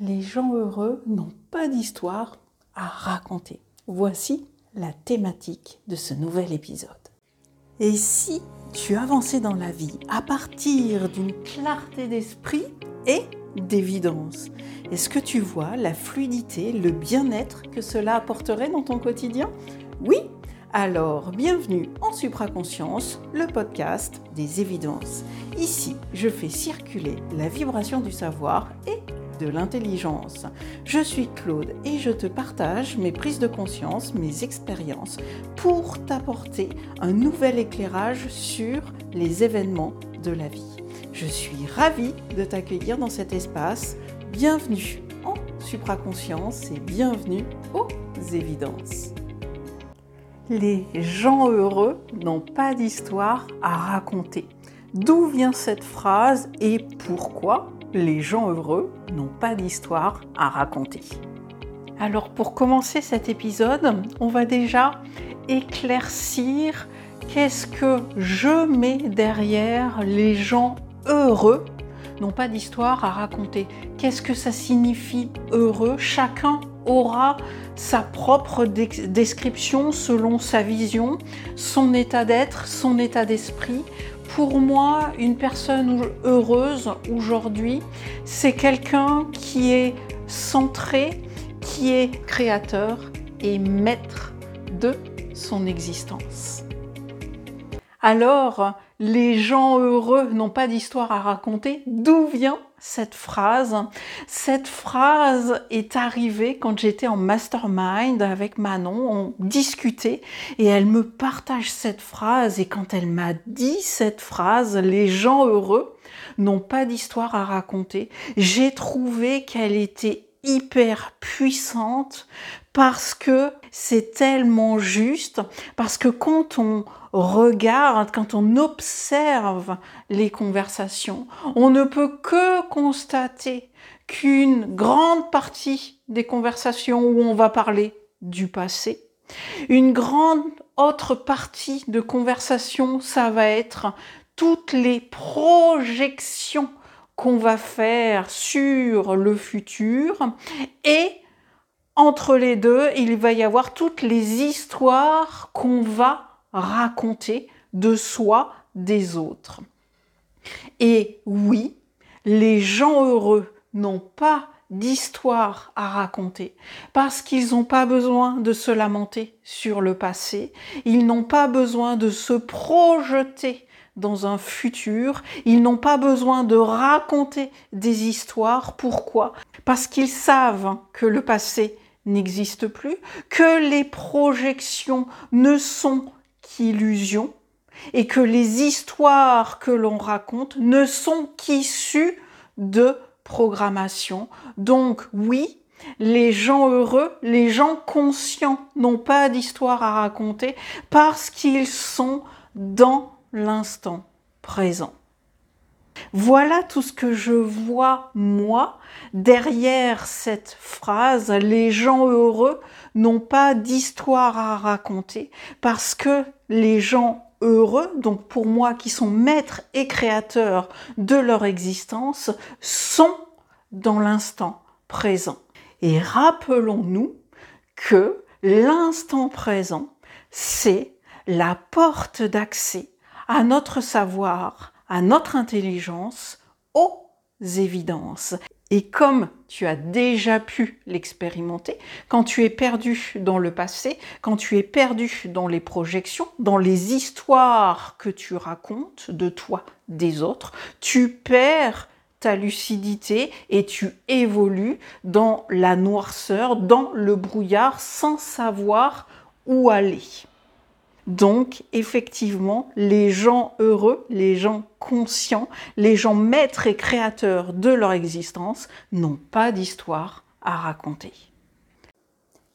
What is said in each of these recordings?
Les gens heureux n'ont pas d'histoire à raconter. Voici la thématique de ce nouvel épisode. Et si tu avançais dans la vie à partir d'une clarté d'esprit et d'évidence Est-ce que tu vois la fluidité, le bien-être que cela apporterait dans ton quotidien? Oui alors, bienvenue en Supraconscience, le podcast des évidences. Ici, je fais circuler la vibration du savoir et de l'intelligence. Je suis Claude et je te partage mes prises de conscience, mes expériences pour t'apporter un nouvel éclairage sur les événements de la vie. Je suis ravie de t'accueillir dans cet espace. Bienvenue en supraconscience et bienvenue aux évidences. Les gens heureux n'ont pas d'histoire à raconter. D'où vient cette phrase et pourquoi? Les gens heureux n'ont pas d'histoire à raconter. Alors pour commencer cet épisode, on va déjà éclaircir qu'est-ce que je mets derrière les gens heureux n'ont pas d'histoire à raconter. Qu'est-ce que ça signifie heureux? Chacun aura sa propre description selon sa vision, son état d'être, son état d'esprit pour moi, une personne heureuse aujourd'hui, c'est quelqu'un qui est centré, qui est créateur et maître de son existence. Alors, les gens heureux n'ont pas d'histoire à raconter. D'où vient cette phrase? Cette phrase est arrivée quand j'étais en mastermind avec Manon, on discutait et elle me partage cette phrase. Et quand elle m'a dit cette phrase, les gens heureux n'ont pas d'histoire à raconter, j'ai trouvé qu'elle était hyper puissante parce que c'est tellement juste, parce que quand on regarde, quand on observe les conversations, on ne peut que constater qu'une grande partie des conversations où on va parler du passé, une grande autre partie de conversation, ça va être toutes les projections qu'on va faire sur le futur et entre les deux, il va y avoir toutes les histoires qu'on va raconter de soi, des autres. Et oui, les gens heureux n'ont pas d'histoire à raconter parce qu'ils n'ont pas besoin de se lamenter sur le passé, ils n'ont pas besoin de se projeter dans un futur. Ils n'ont pas besoin de raconter des histoires. Pourquoi? Parce qu'ils savent que le passé n'existe plus, que les projections ne sont qu'illusions et que les histoires que l'on raconte ne sont qu'issues de programmation. Donc oui, les gens heureux, les gens conscients n'ont pas d'histoire à raconter parce qu'ils sont dans l'instant présent. Voilà tout ce que je vois moi derrière cette phrase. Les gens heureux n'ont pas d'histoire à raconter parce que les gens heureux, donc pour moi qui sont maîtres et créateurs de leur existence, sont dans l'instant présent. Et rappelons-nous que l'instant présent, c'est la porte d'accès à notre savoir, à notre intelligence, aux évidences. Et comme tu as déjà pu l'expérimenter, quand tu es perdu dans le passé, quand tu es perdu dans les projections, dans les histoires que tu racontes de toi, des autres, tu perds ta lucidité et tu évolues dans la noirceur, dans le brouillard, sans savoir où aller. Donc, effectivement, les gens heureux, les gens conscients, les gens maîtres et créateurs de leur existence n'ont pas d'histoire à raconter.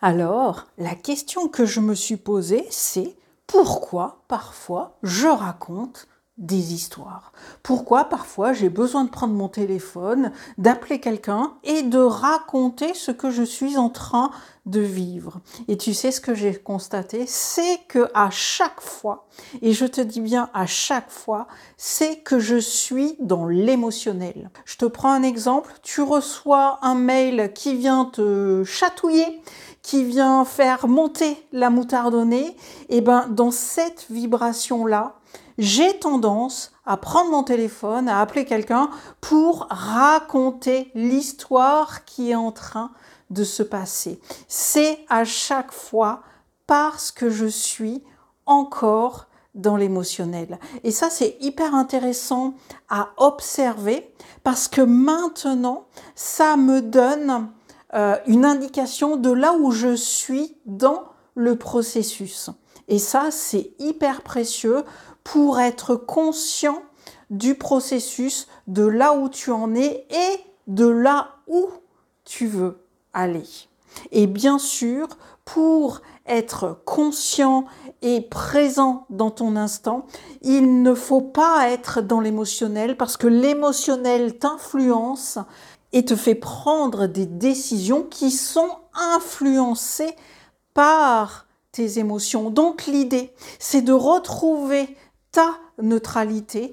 Alors, la question que je me suis posée, c'est pourquoi parfois je raconte des histoires. Pourquoi parfois j'ai besoin de prendre mon téléphone, d'appeler quelqu'un et de raconter ce que je suis en train de vivre. Et tu sais ce que j'ai constaté, c'est que à chaque fois, et je te dis bien à chaque fois, c'est que je suis dans l'émotionnel. Je te prends un exemple, tu reçois un mail qui vient te chatouiller, qui vient faire monter la moutardonnée, et ben dans cette vibration là, j'ai tendance à prendre mon téléphone, à appeler quelqu'un pour raconter l'histoire qui est en train de se passer. C'est à chaque fois parce que je suis encore dans l'émotionnel. Et ça, c'est hyper intéressant à observer parce que maintenant, ça me donne euh, une indication de là où je suis dans le processus. Et ça, c'est hyper précieux pour être conscient du processus, de là où tu en es et de là où tu veux aller. Et bien sûr, pour être conscient et présent dans ton instant, il ne faut pas être dans l'émotionnel parce que l'émotionnel t'influence et te fait prendre des décisions qui sont influencées par tes émotions. Donc l'idée, c'est de retrouver ta neutralité,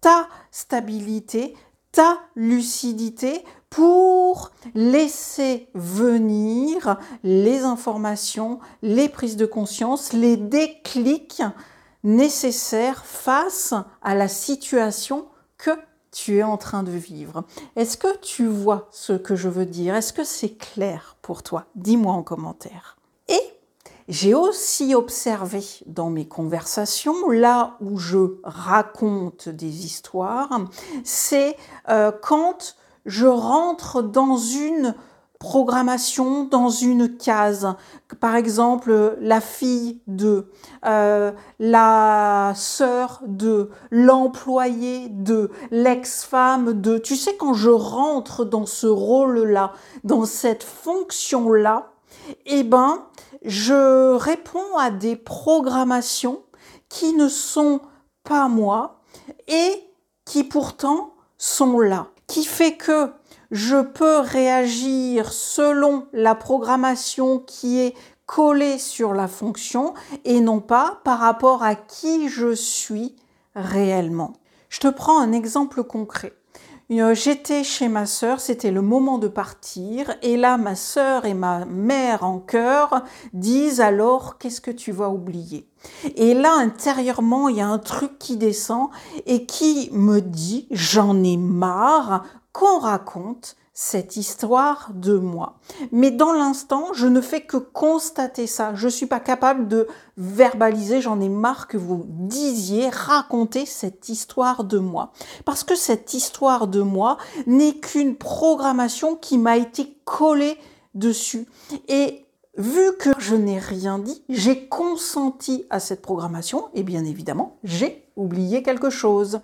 ta stabilité, ta lucidité pour laisser venir les informations, les prises de conscience, les déclics nécessaires face à la situation que tu es en train de vivre. Est-ce que tu vois ce que je veux dire? Est-ce que c'est clair pour toi? Dis-moi en commentaire. J'ai aussi observé dans mes conversations, là où je raconte des histoires, c'est euh, quand je rentre dans une programmation, dans une case. Par exemple, la fille de, euh, la sœur de, l'employé de, l'ex-femme de. Tu sais, quand je rentre dans ce rôle-là, dans cette fonction-là, eh ben, je réponds à des programmations qui ne sont pas moi et qui pourtant sont là. Qui fait que je peux réagir selon la programmation qui est collée sur la fonction et non pas par rapport à qui je suis réellement. Je te prends un exemple concret. Euh, j'étais chez ma sœur, c'était le moment de partir, et là ma sœur et ma mère en cœur disent alors qu'est-ce que tu vas oublier? Et là intérieurement il y a un truc qui descend et qui me dit j'en ai marre qu'on raconte cette histoire de moi. Mais dans l'instant, je ne fais que constater ça. Je ne suis pas capable de verbaliser, j'en ai marre que vous disiez, raconter cette histoire de moi. Parce que cette histoire de moi n'est qu'une programmation qui m'a été collée dessus. Et vu que je n'ai rien dit, j'ai consenti à cette programmation et bien évidemment, j'ai oublié quelque chose.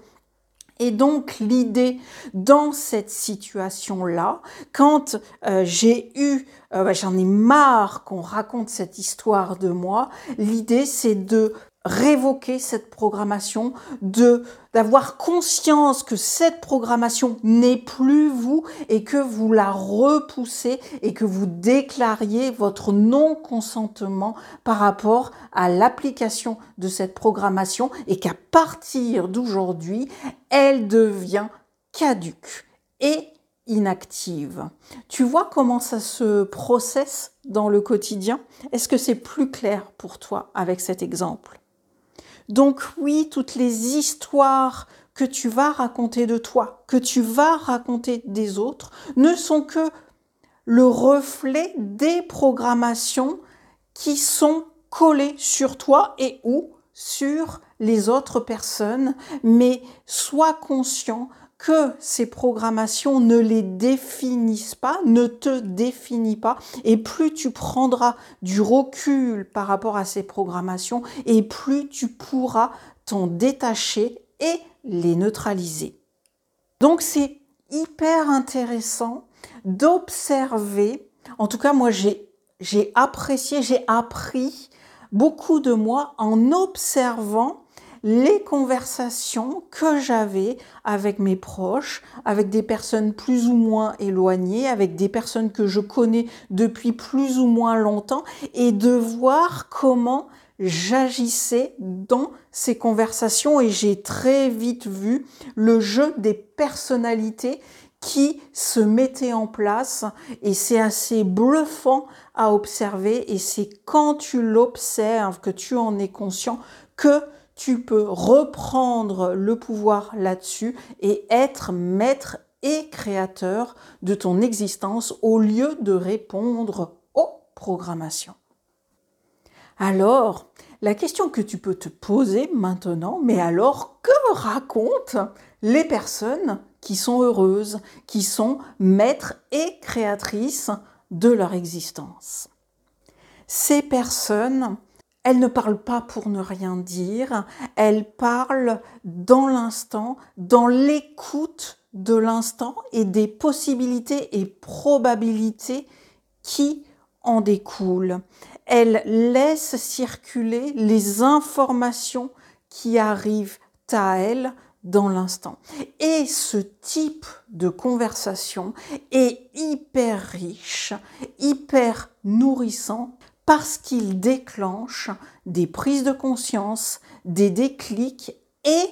Et donc l'idée dans cette situation-là, quand euh, j'ai eu, euh, bah, j'en ai marre qu'on raconte cette histoire de moi, l'idée c'est de révoquer cette programmation, d'avoir conscience que cette programmation n'est plus vous et que vous la repoussez et que vous déclariez votre non-consentement par rapport à l'application de cette programmation et qu'à partir d'aujourd'hui, elle devient caduque et inactive. Tu vois comment ça se processe dans le quotidien? Est-ce que c'est plus clair pour toi avec cet exemple? Donc oui, toutes les histoires que tu vas raconter de toi, que tu vas raconter des autres, ne sont que le reflet des programmations qui sont collées sur toi et ou sur les autres personnes, mais sois conscient que ces programmations ne les définissent pas, ne te définissent pas, et plus tu prendras du recul par rapport à ces programmations, et plus tu pourras t'en détacher et les neutraliser. Donc c'est hyper intéressant d'observer, en tout cas moi j'ai apprécié, j'ai appris beaucoup de moi en observant les conversations que j'avais avec mes proches, avec des personnes plus ou moins éloignées, avec des personnes que je connais depuis plus ou moins longtemps, et de voir comment j'agissais dans ces conversations. Et j'ai très vite vu le jeu des personnalités qui se mettaient en place. Et c'est assez bluffant à observer. Et c'est quand tu l'observes que tu en es conscient que tu peux reprendre le pouvoir là-dessus et être maître et créateur de ton existence au lieu de répondre aux programmations. Alors, la question que tu peux te poser maintenant, mais alors que racontent les personnes qui sont heureuses, qui sont maîtres et créatrices de leur existence? Ces personnes, elles ne parlent pas pour ne rien dire, elles parlent dans l'instant, dans l'écoute de l'instant et des possibilités et probabilités qui en découlent elle laisse circuler les informations qui arrivent à elle dans l'instant. Et ce type de conversation est hyper riche, hyper nourrissant parce qu'il déclenche des prises de conscience, des déclics et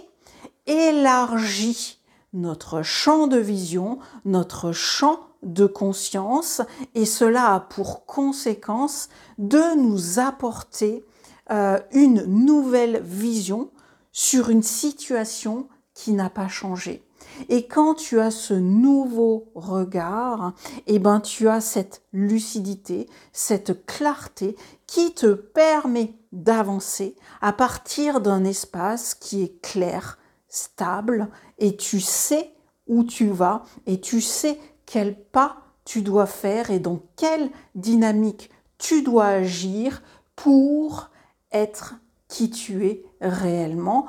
élargit notre champ de vision, notre champ de conscience et cela a pour conséquence de nous apporter euh, une nouvelle vision sur une situation qui n'a pas changé. Et quand tu as ce nouveau regard, eh ben tu as cette lucidité, cette clarté qui te permet d'avancer à partir d'un espace qui est clair, stable et tu sais où tu vas et tu sais quel pas tu dois faire et dans quelle dynamique tu dois agir pour être qui tu es réellement.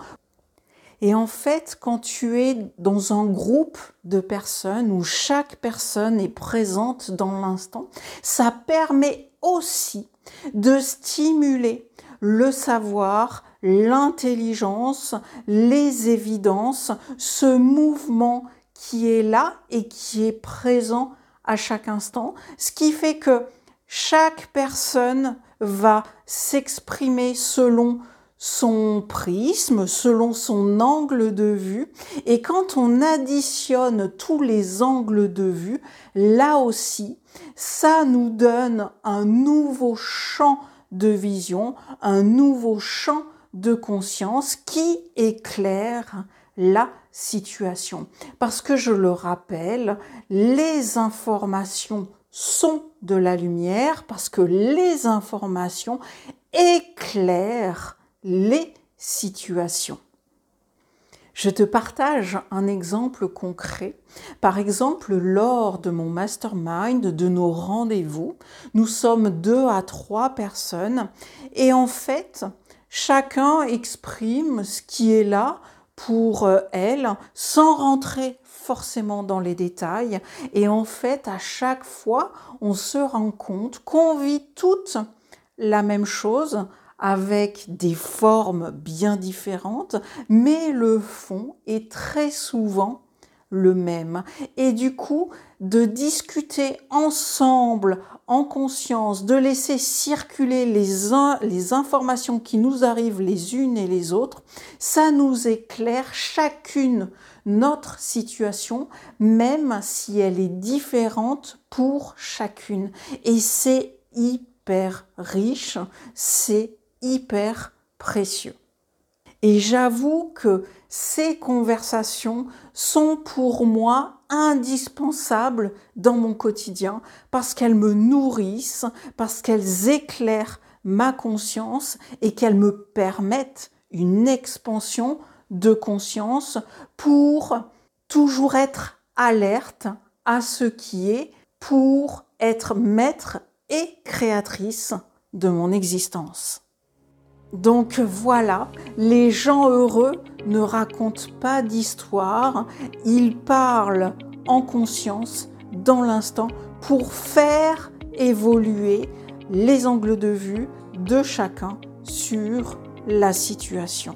Et en fait, quand tu es dans un groupe de personnes où chaque personne est présente dans l'instant, ça permet aussi de stimuler le savoir, l'intelligence, les évidences, ce mouvement qui est là et qui est présent à chaque instant, ce qui fait que chaque personne va s'exprimer selon son prisme, selon son angle de vue. Et quand on additionne tous les angles de vue, là aussi, ça nous donne un nouveau champ de vision, un nouveau champ de conscience qui éclaire la situation. Parce que je le rappelle, les informations sont de la lumière parce que les informations éclairent les situations. Je te partage un exemple concret. Par exemple, lors de mon mastermind, de nos rendez-vous, nous sommes deux à trois personnes et en fait, chacun exprime ce qui est là pour euh, elle sans rentrer forcément dans les détails. Et en fait, à chaque fois, on se rend compte qu'on vit toutes la même chose avec des formes bien différentes, mais le fond est très souvent le même. Et du coup, de discuter ensemble, en conscience, de laisser circuler les, les informations qui nous arrivent les unes et les autres, ça nous éclaire chacune notre situation, même si elle est différente pour chacune. Et c'est hyper riche, c'est hyper précieux. Et j'avoue que ces conversations sont pour moi indispensables dans mon quotidien parce qu'elles me nourrissent, parce qu'elles éclairent ma conscience et qu'elles me permettent une expansion de conscience pour toujours être alerte à ce qui est, pour être maître et créatrice de mon existence. Donc voilà, les gens heureux ne racontent pas d'histoire, ils parlent en conscience, dans l'instant, pour faire évoluer les angles de vue de chacun sur la situation.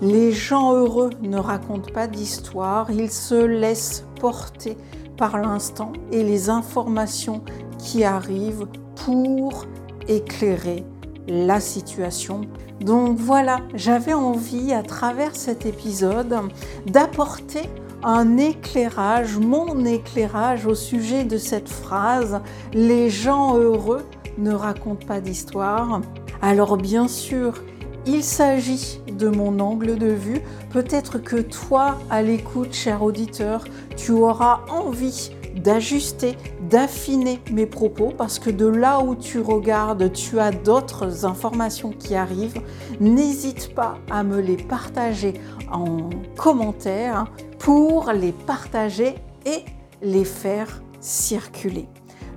Les gens heureux ne racontent pas d'histoire, ils se laissent porter par l'instant et les informations qui arrivent pour éclairer la situation. Donc voilà, j'avais envie à travers cet épisode d'apporter un éclairage, mon éclairage au sujet de cette phrase Les gens heureux ne racontent pas d'histoire. Alors bien sûr, il s'agit de mon angle de vue. Peut-être que toi, à l'écoute, cher auditeur, tu auras envie d'ajuster, d'affiner mes propos parce que de là où tu regardes, tu as d'autres informations qui arrivent. N'hésite pas à me les partager en commentaire pour les partager et les faire circuler.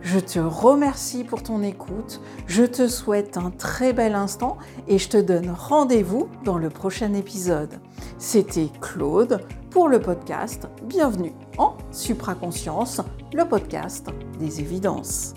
Je te remercie pour ton écoute, je te souhaite un très bel instant et je te donne rendez-vous dans le prochain épisode. C'était Claude pour le podcast Bienvenue en Supraconscience, le podcast des évidences.